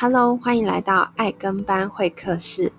Hello，欢迎来到爱跟班会客室。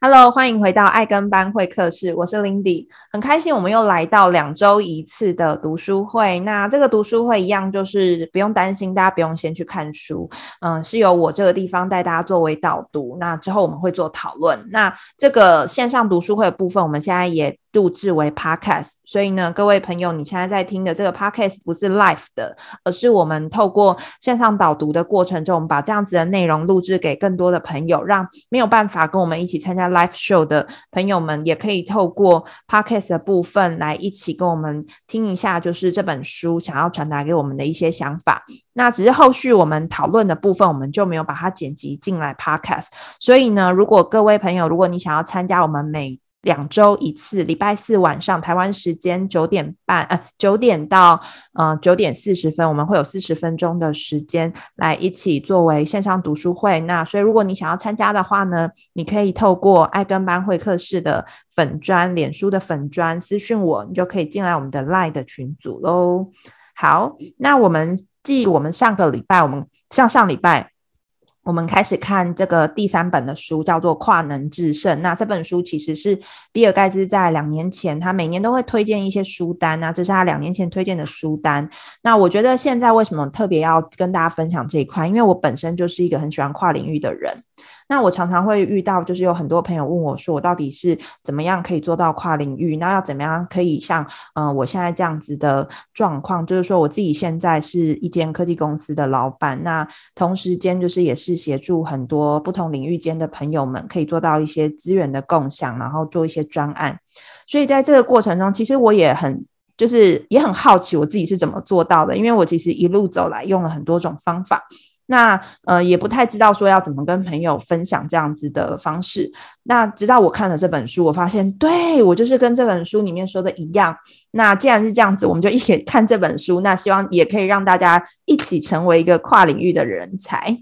Hello，欢迎回到爱跟班会客室，我是 Lindy，很开心我们又来到两周一次的读书会。那这个读书会一样，就是不用担心，大家不用先去看书，嗯，是由我这个地方带大家作为导读。那之后我们会做讨论。那这个线上读书会的部分，我们现在也录制为 podcast，所以呢，各位朋友，你现在在听的这个 podcast 不是 live 的，而是我们透过线上导读的过程中，我们把这样子的内容录制给更多的朋友，让没有办法跟我们一起参加 live show 的朋友们，也可以透过 podcast 的部分来一起跟我们听一下，就是这本书想要传达给我们的一些想法。那只是后续我们讨论的部分，我们就没有把它剪辑进来 podcast。所以呢，如果各位朋友，如果你想要参加我们每两周一次，礼拜四晚上台湾时间九点半，呃，九点到呃九点四十分，我们会有四十分钟的时间来一起作为线上读书会。那所以如果你想要参加的话呢，你可以透过爱跟班会客室的粉专、脸书的粉专私讯我，你就可以进来我们的 Line 的群组喽。好，那我们继我们上个礼拜，我们上上礼拜。我们开始看这个第三本的书，叫做《跨能制胜》。那这本书其实是比尔盖茨在两年前，他每年都会推荐一些书单。啊这是他两年前推荐的书单。那我觉得现在为什么特别要跟大家分享这一块？因为我本身就是一个很喜欢跨领域的人。那我常常会遇到，就是有很多朋友问我说，我到底是怎么样可以做到跨领域？那要怎么样可以像，嗯、呃，我现在这样子的状况，就是说我自己现在是一间科技公司的老板，那同时间就是也是协助很多不同领域间的朋友们可以做到一些资源的共享，然后做一些专案。所以在这个过程中，其实我也很就是也很好奇我自己是怎么做到的，因为我其实一路走来用了很多种方法。那呃也不太知道说要怎么跟朋友分享这样子的方式。那直到我看了这本书，我发现对我就是跟这本书里面说的一样。那既然是这样子，我们就 一起看这本书。那希望也可以让大家一起成为一个跨领域的人才。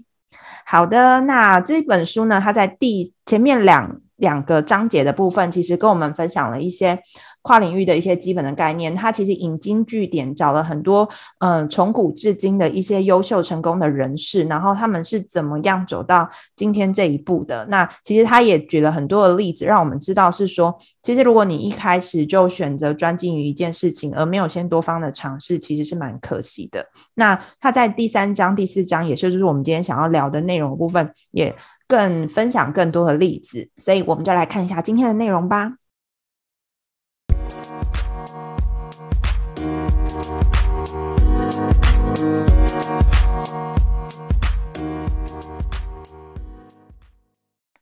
好的，那这本书呢，它在第前面两两个章节的部分，其实跟我们分享了一些。跨领域的一些基本的概念，它其实引经据典，找了很多嗯、从古至今的一些优秀成功的人士，然后他们是怎么样走到今天这一步的。那其实他也举了很多的例子，让我们知道是说，其实如果你一开始就选择专精于一件事情，而没有先多方的尝试，其实是蛮可惜的。那他在第三章、第四章，也就是我们今天想要聊的内容部分，也更分享更多的例子，所以我们就来看一下今天的内容吧。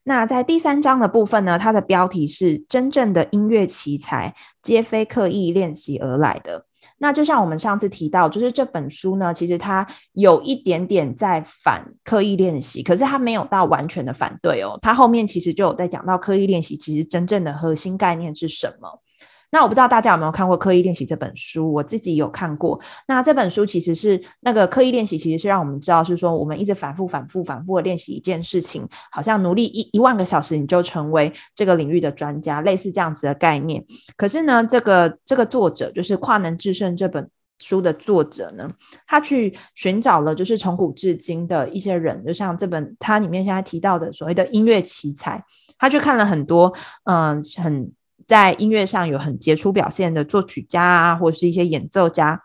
那在第三章的部分呢，它的标题是“真正的音乐奇才，皆非刻意练习而来的”。那就像我们上次提到，就是这本书呢，其实它有一点点在反刻意练习，可是它没有到完全的反对哦。它后面其实就有在讲到刻意练习，其实真正的核心概念是什么。那我不知道大家有没有看过《刻意练习》这本书，我自己有看过。那这本书其实是那个刻意练习，其实是让我们知道，是说我们一直反复、反复、反复的练习一件事情，好像努力一一万个小时，你就成为这个领域的专家，类似这样子的概念。可是呢，这个这个作者就是《跨能制胜》这本书的作者呢，他去寻找了就是从古至今的一些人，就像这本他里面现在提到的所谓的音乐奇才，他去看了很多，嗯、很。在音乐上有很杰出表现的作曲家啊，或者是一些演奏家，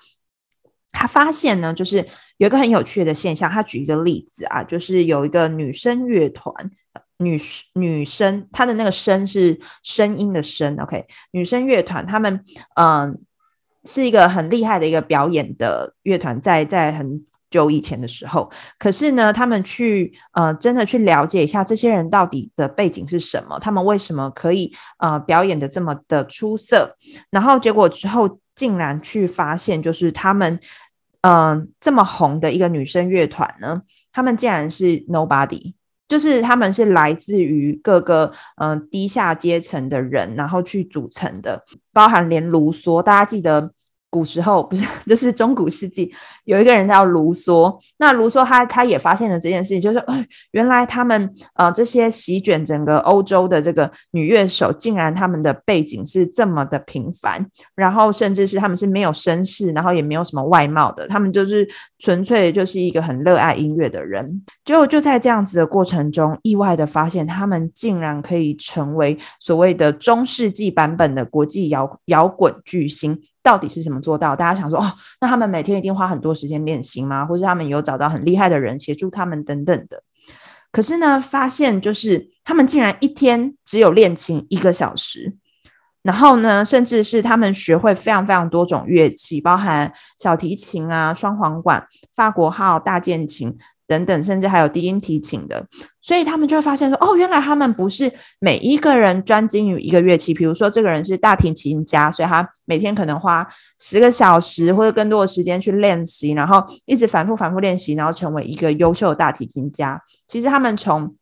他发现呢，就是有一个很有趣的现象。他举一个例子啊，就是有一个女声乐团，女女生，她的那个声是声音的声，OK，女声乐团，他们嗯、是一个很厉害的一个表演的乐团，在在很。就以前的时候，可是呢，他们去呃，真的去了解一下这些人到底的背景是什么，他们为什么可以呃表演的这么的出色，然后结果之后竟然去发现，就是他们嗯、这么红的一个女生乐团呢，他们竟然是 nobody，就是他们是来自于各个嗯、呃、低下阶层的人，然后去组成的，包含连卢梭，大家记得。古时候不是，就是中古世纪，有一个人叫卢梭。那卢梭他他也发现了这件事情，就是，原来他们呃这些席卷整个欧洲的这个女乐手，竟然他们的背景是这么的平凡，然后甚至是他们是没有身世，然后也没有什么外貌的，他们就是纯粹就是一个很热爱音乐的人。就就在这样子的过程中，意外的发现他们竟然可以成为所谓的中世纪版本的国际摇摇滚巨星。到底是怎么做到？大家想说哦，那他们每天一定花很多时间练习吗？或是他们有找到很厉害的人协助他们等等的？可是呢，发现就是他们竟然一天只有练琴一个小时，然后呢，甚至是他们学会非常非常多种乐器，包含小提琴啊、双簧管、法国号、大键琴。等等，甚至还有低音提琴的，所以他们就会发现说，哦，原来他们不是每一个人专精于一个乐器。比如说，这个人是大提琴家，所以他每天可能花十个小时或者更多的时间去练习，然后一直反复反复练习，然后成为一个优秀的大提琴家。其实他们从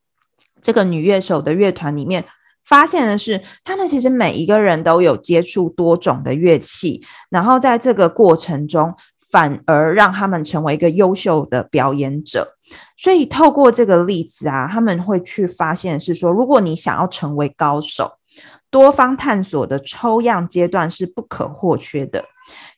这个女乐手的乐团里面发现的是，他们其实每一个人都有接触多种的乐器，然后在这个过程中，反而让他们成为一个优秀的表演者。所以透过这个例子啊，他们会去发现是说，如果你想要成为高手，多方探索的抽样阶段是不可或缺的。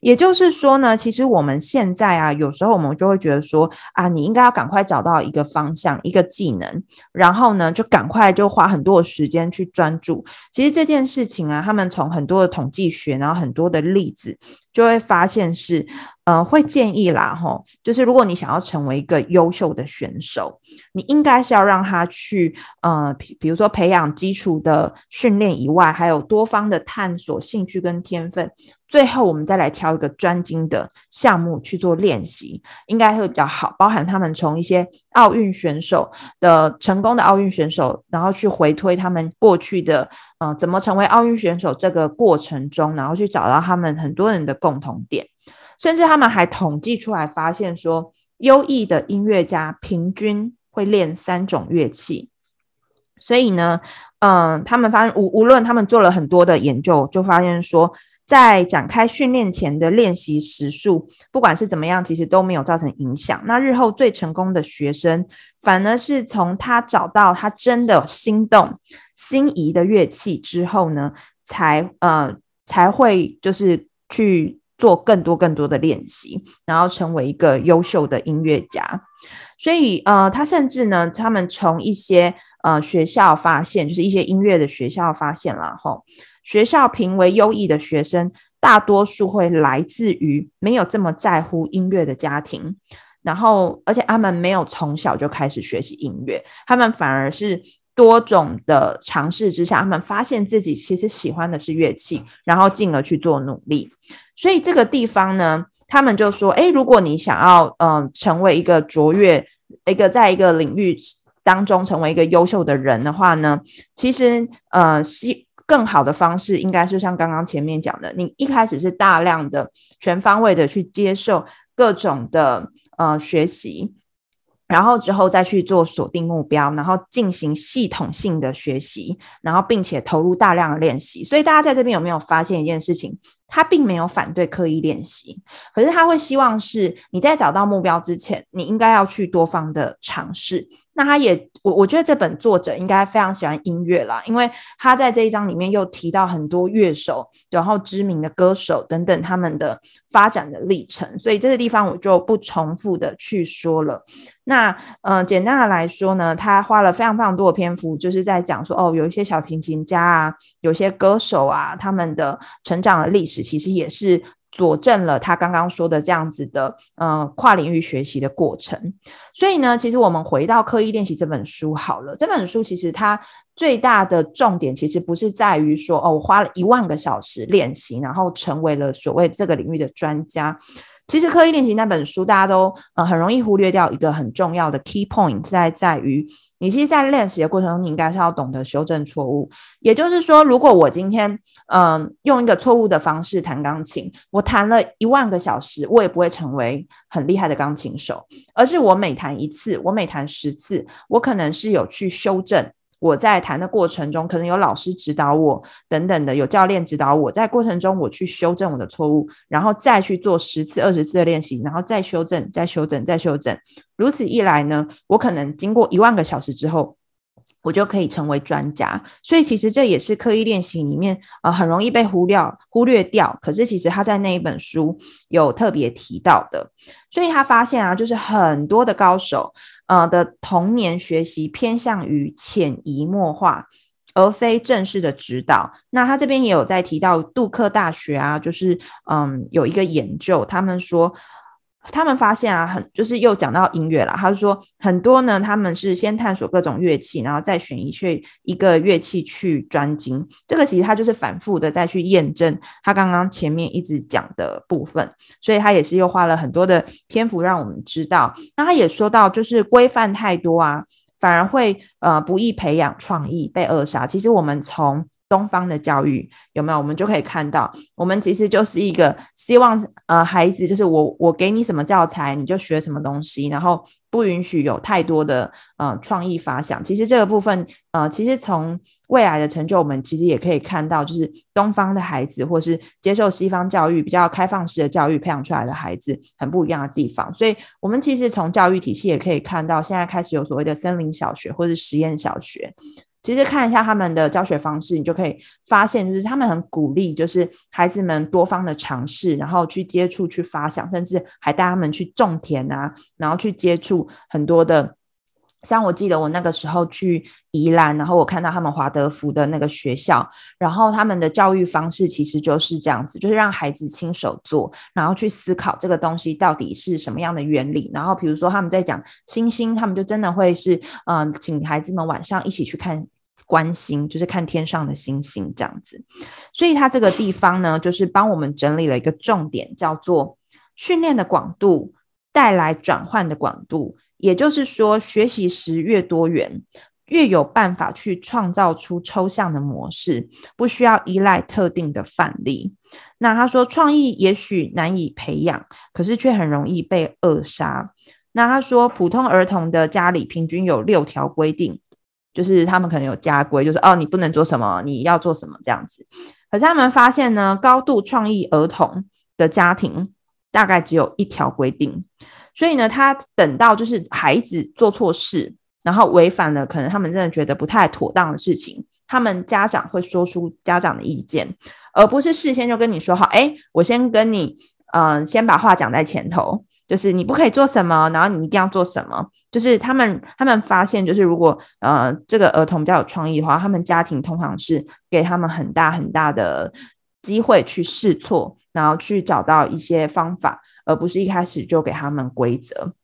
也就是说呢，其实我们现在啊，有时候我们就会觉得说啊，你应该要赶快找到一个方向、一个技能，然后呢，就赶快就花很多的时间去专注。其实这件事情啊，他们从很多的统计学，然后很多的例子，就会发现是。呃，会建议啦，吼，就是如果你想要成为一个优秀的选手，你应该是要让他去，呃，比如说培养基础的训练以外，还有多方的探索兴趣跟天分，最后我们再来挑一个专精的项目去做练习，应该会比较好。包含他们从一些奥运选手的成功的奥运选手，然后去回推他们过去的，呃，怎么成为奥运选手这个过程中，然后去找到他们很多人的共同点。甚至他们还统计出来，发现说，优异的音乐家平均会练三种乐器。所以呢，嗯，他们发现无无论他们做了很多的研究，就发现说，在展开训练前的练习时数，不管是怎么样，其实都没有造成影响。那日后最成功的学生，反而是从他找到他真的心动、心仪的乐器之后呢，才呃才会就是去。做更多更多的练习，然后成为一个优秀的音乐家。所以，呃，他甚至呢，他们从一些呃学校发现，就是一些音乐的学校发现了吼，学校评为优异的学生，大多数会来自于没有这么在乎音乐的家庭，然后，而且他们没有从小就开始学习音乐，他们反而是多种的尝试之下，他们发现自己其实喜欢的是乐器，然后进而去做努力。所以这个地方呢，他们就说：诶，如果你想要嗯、成为一个卓越，一个在一个领域当中成为一个优秀的人的话呢，其实呃，是更好的方式应该是像刚刚前面讲的，你一开始是大量的全方位的去接受各种的呃学习。然后之后再去做锁定目标，然后进行系统性的学习，然后并且投入大量的练习。所以大家在这边有没有发现一件事情？他并没有反对刻意练习，可是他会希望是你在找到目标之前，你应该要去多方的尝试。那他也，我我觉得这本作者应该非常喜欢音乐啦，因为他在这一章里面又提到很多乐手，然后知名的歌手等等他们的发展的历程，所以这个地方我就不重复的去说了。那嗯、呃，简单的来说呢，他花了非常非常多的篇幅，就是在讲说哦，有一些小提琴家啊，有些歌手啊，他们的成长的历史其实也是。佐证了他刚刚说的这样子的，呃，跨领域学习的过程。所以呢，其实我们回到刻意练习这本书好了。这本书其实它最大的重点，其实不是在于说，哦，我花了一万个小时练习，然后成为了所谓这个领域的专家。其实刻意练习那本书，大家都呃很容易忽略掉一个很重要的 key point，在在于。你其实，在练习的过程中，你应该是要懂得修正错误。也就是说，如果我今天，嗯、用一个错误的方式弹钢琴，我弹了一万个小时，我也不会成为很厉害的钢琴手。而是我每弹一次，我每弹十次，我可能是有去修正。我在弹的过程中，可能有老师指导我，等等的，有教练指导我，在过程中我去修正我的错误，然后再去做十次、二十次的练习，然后再修正、再修正、再修正。如此一来呢，我可能经过一万个小时之后，我就可以成为专家。所以其实这也是刻意练习里面呃很容易被忽略忽略掉。可是其实他在那一本书有特别提到的。所以他发现啊，就是很多的高手呃的童年学习偏向于潜移默化。而非正式的指导。那他这边也有在提到杜克大学啊，就是嗯有一个研究，他们说他们发现啊，很就是又讲到音乐了。他说很多呢，他们是先探索各种乐器，然后再选一去一个乐器去专精。这个其实他就是反复的再去验证他刚刚前面一直讲的部分，所以他也是又花了很多的篇幅让我们知道。那他也说到，就是规范太多啊。反而会呃不易培养创意，被扼杀。其实我们从东方的教育有没有，我们就可以看到，我们其实就是一个希望呃孩子就是我我给你什么教材你就学什么东西，然后不允许有太多的呃创意发想。其实这个部分呃其实从未来的成就，我们其实也可以看到，就是东方的孩子或是接受西方教育比较开放式的教育培养出来的孩子很不一样的地方。所以我们其实从教育体系也可以看到，现在开始有所谓的森林小学或是实验小学。其实看一下他们的教学方式，你就可以发现，就是他们很鼓励，就是孩子们多方的尝试，然后去接触、去发想，甚至还带他们去种田啊，然后去接触很多的。像我记得我那个时候去宜兰，然后我看到他们华德福的那个学校，然后他们的教育方式其实就是这样子，就是让孩子亲手做，然后去思考这个东西到底是什么样的原理。然后比如说他们在讲星星，他们就真的会是嗯、请孩子们晚上一起去看观星，就是看天上的星星这样子。所以他这个地方呢，就是帮我们整理了一个重点，叫做训练的广度带来转换的广度。也就是说，学习时越多元，越有办法去创造出抽象的模式，不需要依赖特定的范例。那他说，创意也许难以培养，可是却很容易被扼杀。那他说，普通儿童的家里平均有六条规定，就是他们可能有家规，就是哦，你不能做什么，你要做什么这样子。可是他们发现呢，高度创意儿童的家庭大概只有一条规定。所以呢，他等到就是孩子做错事，然后违反了可能他们真的觉得不太妥当的事情，他们家长会说出家长的意见，而不是事先就跟你说好，哎，我先跟你，嗯、先把话讲在前头，就是你不可以做什么，然后你一定要做什么，就是他们他们发现，就是如果呃这个儿童比较有创意的话，他们家庭通常是给他们很大很大的机会去试错，然后去找到一些方法。而不是一开始就给他们规则。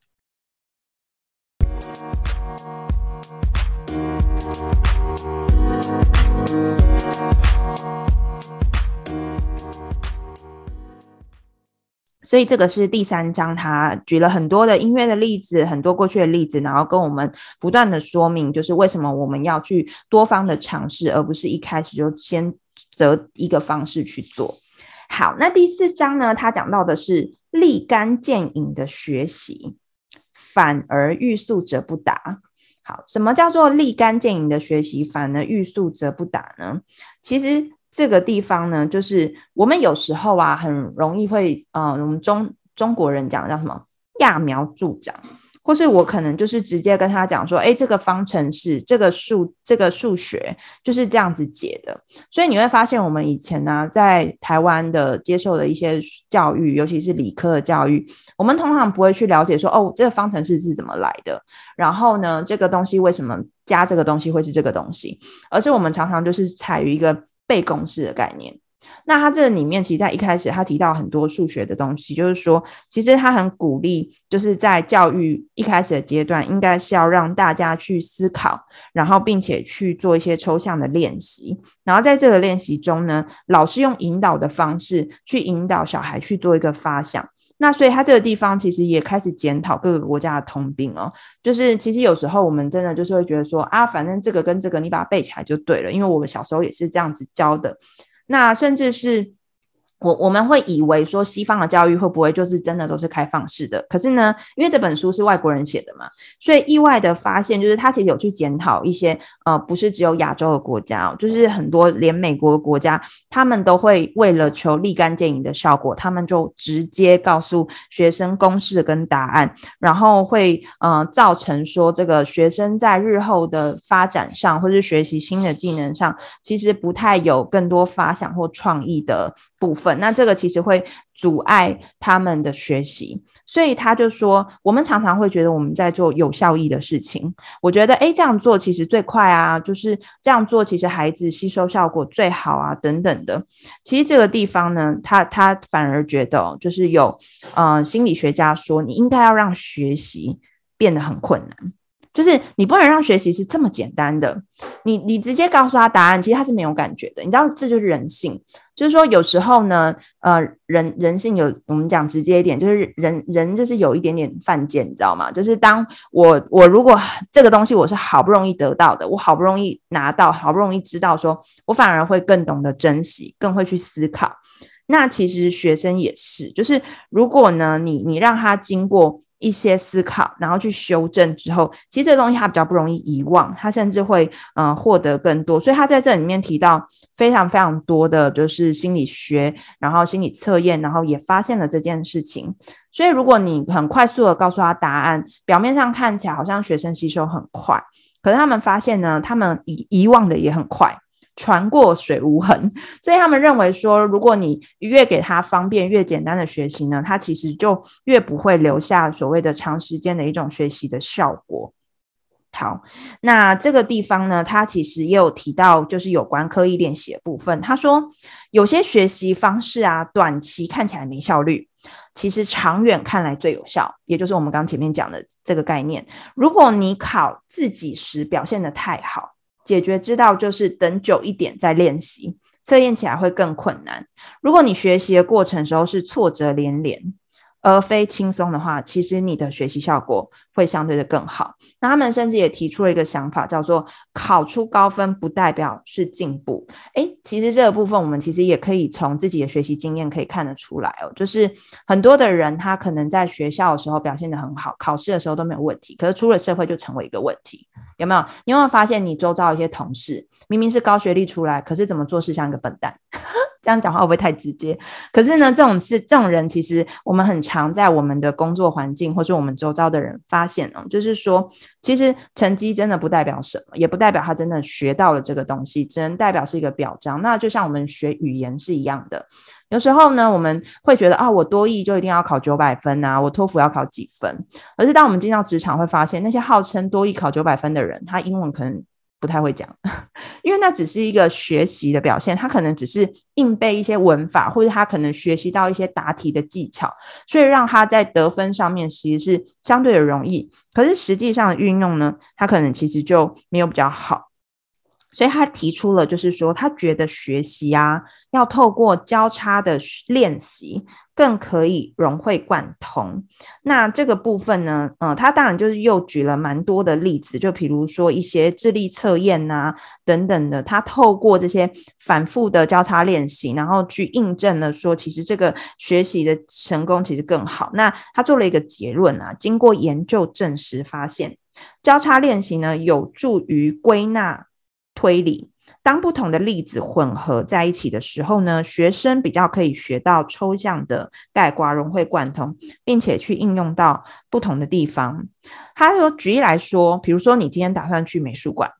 所以这个是第三章，他举了很多的音乐的例子，很多过去的例子，然后跟我们不断的说明，就是为什么我们要去多方的尝试，而不是一开始就先择一个方式去做。好，那第四章呢，他讲到的是。立竿见影的学习，反而欲速则不达。好，什么叫做立竿见影的学习，反而欲速则不达呢？其实这个地方呢，就是我们有时候啊，很容易会，呃，我们中中国人讲叫什么“揠苗助长”。或是我可能就是直接跟他讲说，诶，这个方程式，这个数，这个数学就是这样子解的。所以你会发现，我们以前呢，在台湾的接受的一些教育，尤其是理科的教育，我们通常不会去了解说，哦，这个方程式是怎么来的，然后呢，这个东西为什么加这个东西会是这个东西，而是我们常常就是采于一个背公式的概念。那他这里面，其实在一开始他提到很多数学的东西，就是说，其实他很鼓励，就是在教育一开始的阶段，应该是要让大家去思考，然后并且去做一些抽象的练习，然后在这个练习中呢，老师用引导的方式去引导小孩去做一个发想。那所以他这个地方其实也开始检讨各个国家的通病哦，就是其实有时候我们真的就是会觉得说啊，反正这个跟这个你把它背起来就对了，因为我们小时候也是这样子教的。那甚至是我我们会以为说西方的教育会不会就是真的都是开放式的？可是呢，因为这本书是外国人写的嘛，所以意外的发现就是他其实有去检讨一些呃，不是只有亚洲的国家哦，就是很多连美国的国家，他们都会为了求立竿见影的效果，他们就直接告诉学生公式跟答案，然后会呃造成说这个学生在日后的发展上，或是学习新的技能上，其实不太有更多发想或创意的部分，那这个其实会阻碍他们的学习，所以他就说，我们常常会觉得我们在做有效益的事情。我觉得，诶，这样做其实最快啊，就是这样做，其实孩子吸收效果最好啊，等等的。其实这个地方呢，他他反而觉得，就是有，呃，心理学家说，你应该要让学习变得很困难。就是你不能让学习是这么简单的，你你直接告诉他答案，其实他是没有感觉的。你知道，这就是人性。就是说，有时候呢，呃，人人性有我们讲直接一点，就是人人就是有一点点犯贱，你知道吗？就是当我我如果这个东西我是好不容易得到的，我好不容易拿到，好不容易知道说，我反而会更懂得珍惜，更会去思考。那其实学生也是，就是如果呢，你你让他经过。一些思考，然后去修正之后，其实这东西他比较不容易遗忘，他甚至会嗯、获得更多。所以他在这里面提到非常非常多的就是心理学，然后心理测验，然后也发现了这件事情。所以如果你很快速的告诉他答案，表面上看起来好像学生吸收很快，可是他们发现呢，他们遗遗忘的也很快。船过水无痕，所以他们认为说，如果你越给他方便、越简单的学习呢，他其实就越不会留下所谓的长时间的一种学习的效果。好，那这个地方呢，他其实也有提到，就是有关刻意练习的部分。他说，有些学习方式啊，短期看起来没效率，其实长远看来最有效，也就是我们刚前面讲的这个概念。如果你考自己时表现得太好，解决之道就是等久一点再练习，测验起来会更困难。如果你学习的过程时候是挫折连连，而非轻松的话，其实你的学习效果会相对的更好。那他们甚至也提出了一个想法，叫做考出高分不代表是进步。诶，其实这个部分我们其实也可以从自己的学习经验可以看得出来哦。就是很多的人他可能在学校的时候表现得很好，考试的时候都没有问题，可是出了社会就成为一个问题。有没有？你有没有发现你周遭一些同事明明是高学历出来，可是怎么做事像一个笨蛋？这样讲话会不会太直接？可是呢，这种是这种人，其实我们很常在我们的工作环境，或是我们周遭的人发现哦，就是说，其实成绩真的不代表什么，也不代表他真的学到了这个东西，只能代表是一个表彰。那就像我们学语言是一样的，有时候呢，我们会觉得啊，我多译就一定要考九百分啊，我托福要考几分。而是当我们进到职场，会发现那些号称多译考九百分的人，他英文可能。不太会讲，因为那只是一个学习的表现，他可能只是硬背一些文法，或者他可能学习到一些答题的技巧，所以让他在得分上面其实是相对的容易。可是实际上的运用呢，他可能其实就没有比较好。所以他提出了，就是说他觉得学习啊，要透过交叉的练习。更可以融会贯通。那这个部分呢，呃，他当然就是又举了蛮多的例子，就比如说一些智力测验呐等等的。他透过这些反复的交叉练习，然后去印证了说，其实这个学习的成功其实更好。那他做了一个结论啊，经过研究证实，发现交叉练习呢有助于归纳推理。当不同的例子混合在一起的时候呢，学生比较可以学到抽象的概括，融会贯通，并且去应用到不同的地方。他说，举例来说，比如说你今天打算去美术馆，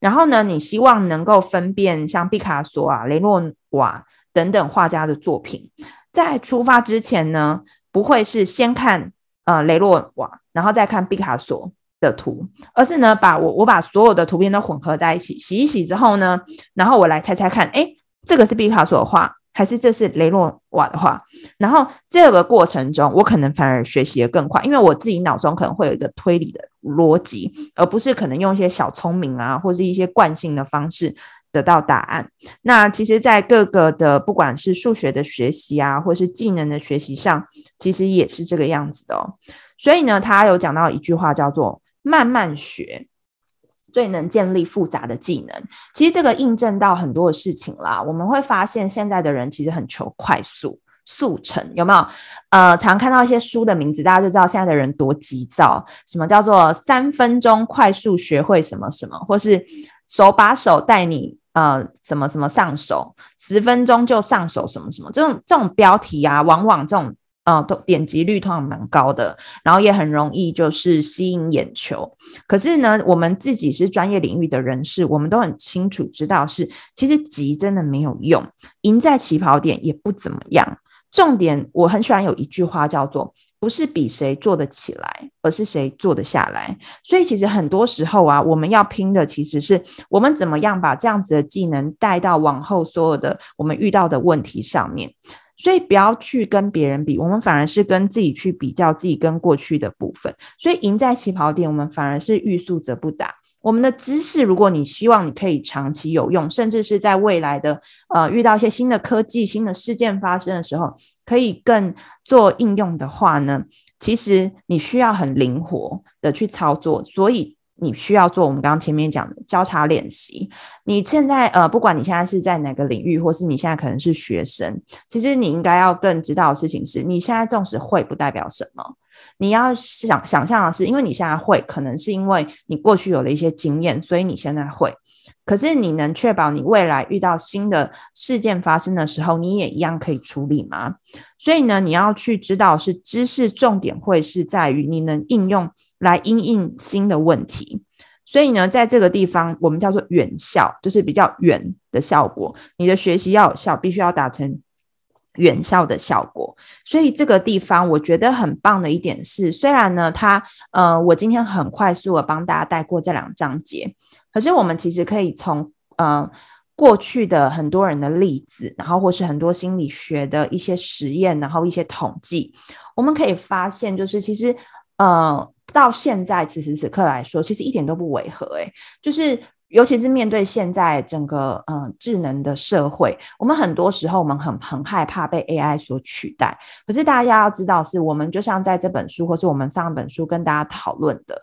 然后呢，你希望能够分辨像毕卡索啊、雷诺瓦等等画家的作品，在出发之前呢，不会是先看呃雷诺瓦，然后再看毕卡索。的图，而是呢，把我我把所有的图片都混合在一起，洗一洗之后呢，然后我来猜猜看，诶，这个是毕卡索的画，还是这是雷诺瓦的画？然后这个过程中，我可能反而学习得更快，因为我自己脑中可能会有一个推理的逻辑，而不是可能用一些小聪明啊，或是一些惯性的方式得到答案。那其实，在各个的不管是数学的学习啊，或是技能的学习上，其实也是这个样子的哦。所以呢，他有讲到一句话叫做。慢慢学，最能建立复杂的技能。其实这个印证到很多的事情啦。我们会发现现在的人其实很求快速。速成有没有？呃，常看到一些书的名字，大家就知道现在的人多急躁。什么叫做三分钟快速学会什么什么，或是手把手带你呃什么什么上手，十分钟就上手什么什么？这种这种标题啊，往往这种呃都点击率通常蛮高的，然后也很容易就是吸引眼球。可是呢，我们自己是专业领域的人士，我们都很清楚知道是，其实急真的没有用，赢在起跑点也不怎么样。重点，我很喜欢有一句话叫做“不是比谁做得起来，而是谁做得下来”。所以其实很多时候啊，我们要拼的其实是我们怎么样把这样子的技能带到往后所有的我们遇到的问题上面。所以不要去跟别人比，我们反而是跟自己去比较自己跟过去的部分。所以赢在起跑点，我们反而是欲速则不达。我们的知识，如果你希望你可以长期有用，甚至是在未来的呃遇到一些新的科技、新的事件发生的时候，可以更做应用的话呢，其实你需要很灵活的去操作，所以你需要做我们刚刚前面讲的交叉练习。你现在呃，不管你现在是在哪个领域，或是你现在可能是学生，其实你应该要更知道的事情是，你现在纵使会不代表什么。你要想想象的是，因为你现在会，可能是因为你过去有了一些经验，所以你现在会。可是你能确保你未来遇到新的事件发生的时候，你也一样可以处理吗？所以呢，你要去知道是知识重点会是在于你能应用来因应新的问题。所以呢，在这个地方我们叫做远效，就是比较远的效果。你的学习要有效，必须要达成。远效的效果，所以这个地方我觉得很棒的一点是，虽然呢，它呃，我今天很快速的帮大家带过这两章节，可是我们其实可以从呃过去的很多人的例子，然后或是很多心理学的一些实验，然后一些统计，我们可以发现，就是其实呃到现在此时此刻来说，其实一点都不违和，诶，就是。尤其是面对现在整个嗯、智能的社会，我们很多时候我们很很害怕被 AI 所取代。可是大家要知道，是我们就像在这本书，或是我们上本书跟大家讨论的。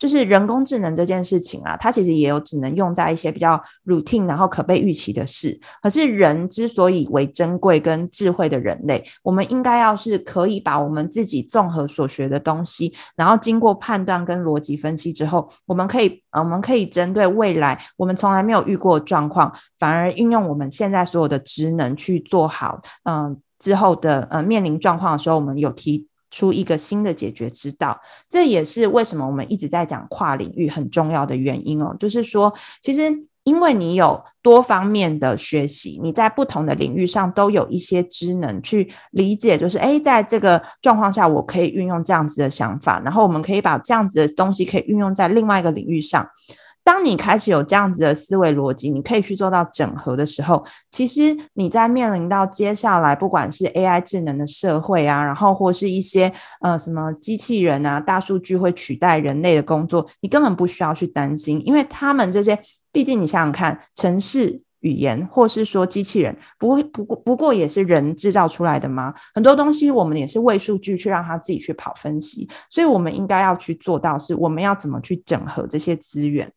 就是人工智能这件事情啊，它其实也有只能用在一些比较 routine，然后可被预期的事。可是人之所以为珍贵跟智慧的人类，我们应该要是可以把我们自己综合所学的东西，然后经过判断跟逻辑分析之后，我们可以，呃，我们可以针对未来我们从来没有遇过状况，反而运用我们现在所有的职能去做好，嗯、之后的呃面临状况的时候，我们有提。出一个新的解决之道，这也是为什么我们一直在讲跨领域很重要的原因哦。就是说，其实因为你有多方面的学习，你在不同的领域上都有一些知能去理解，就是诶，在这个状况下，我可以运用这样子的想法，然后我们可以把这样子的东西可以运用在另外一个领域上。当你开始有这样子的思维逻辑，你可以去做到整合的时候，其实你在面临到接下来不管是 AI 智能的社会啊，然后或是一些呃什么机器人啊、大数据会取代人类的工作，你根本不需要去担心，因为他们这些，毕竟你想想看，程式语言或是说机器人，不不过不过也是人制造出来的吗？很多东西我们也是喂数据去让它自己去跑分析，所以我们应该要去做到是，我们要怎么去整合这些资源。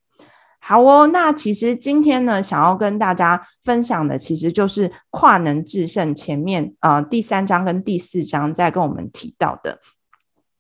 好哦，那其实今天呢，想要跟大家分享的，其实就是跨能制胜前面啊、呃、第三章跟第四章在跟我们提到的。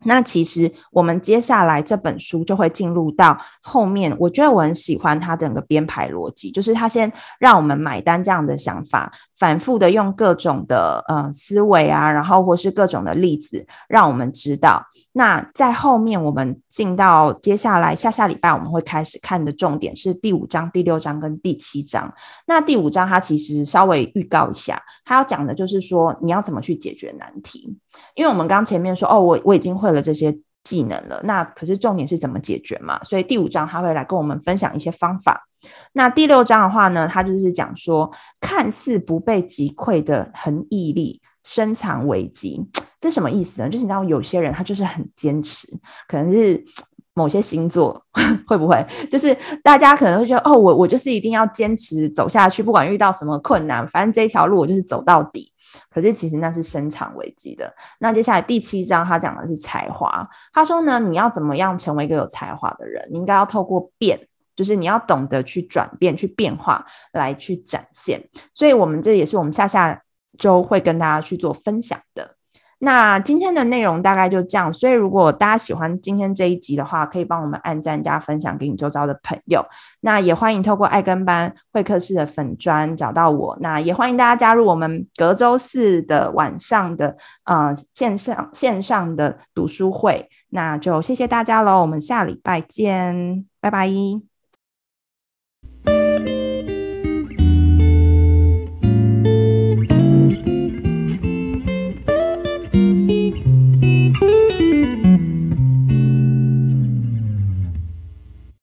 那其实我们接下来这本书就会进入到后面，我觉得我很喜欢它整个编排逻辑，就是它先让我们买单这样的想法，反复的用各种的呃思维啊，然后或是各种的例子，让我们知道。那在后面我们进到接下来下下礼拜我们会开始看的重点是第五章、第六章跟第七章。那第五章它其实稍微预告一下，它要讲的就是说你要怎么去解决难题。因为我们刚前面说哦，我我已经会了这些技能了，那可是重点是怎么解决嘛？所以第五章他会来跟我们分享一些方法。那第六章的话呢，他就是讲说，看似不被击溃的恒毅力深藏危机，这什么意思呢？就是你知道有些人他就是很坚持，可能是某些星座 会不会？就是大家可能会觉得哦，我我就是一定要坚持走下去，不管遇到什么困难，反正这条路我就是走到底。可是其实那是生产危机的。那接下来第七章他讲的是才华。他说呢，你要怎么样成为一个有才华的人？你应该要透过变就是你要懂得去转变、去变化，来去展现。所以，我们这也是我们下下周会跟大家去做分享的。那今天的内容大概就这样，所以如果大家喜欢今天这一集的话，可以帮我们按赞加分享给你周遭的朋友。那也欢迎透过爱跟班会客室的粉砖找到我。那也欢迎大家加入我们隔周四的晚上的呃线上线上的读书会。那就谢谢大家喽，我们下礼拜见，拜拜。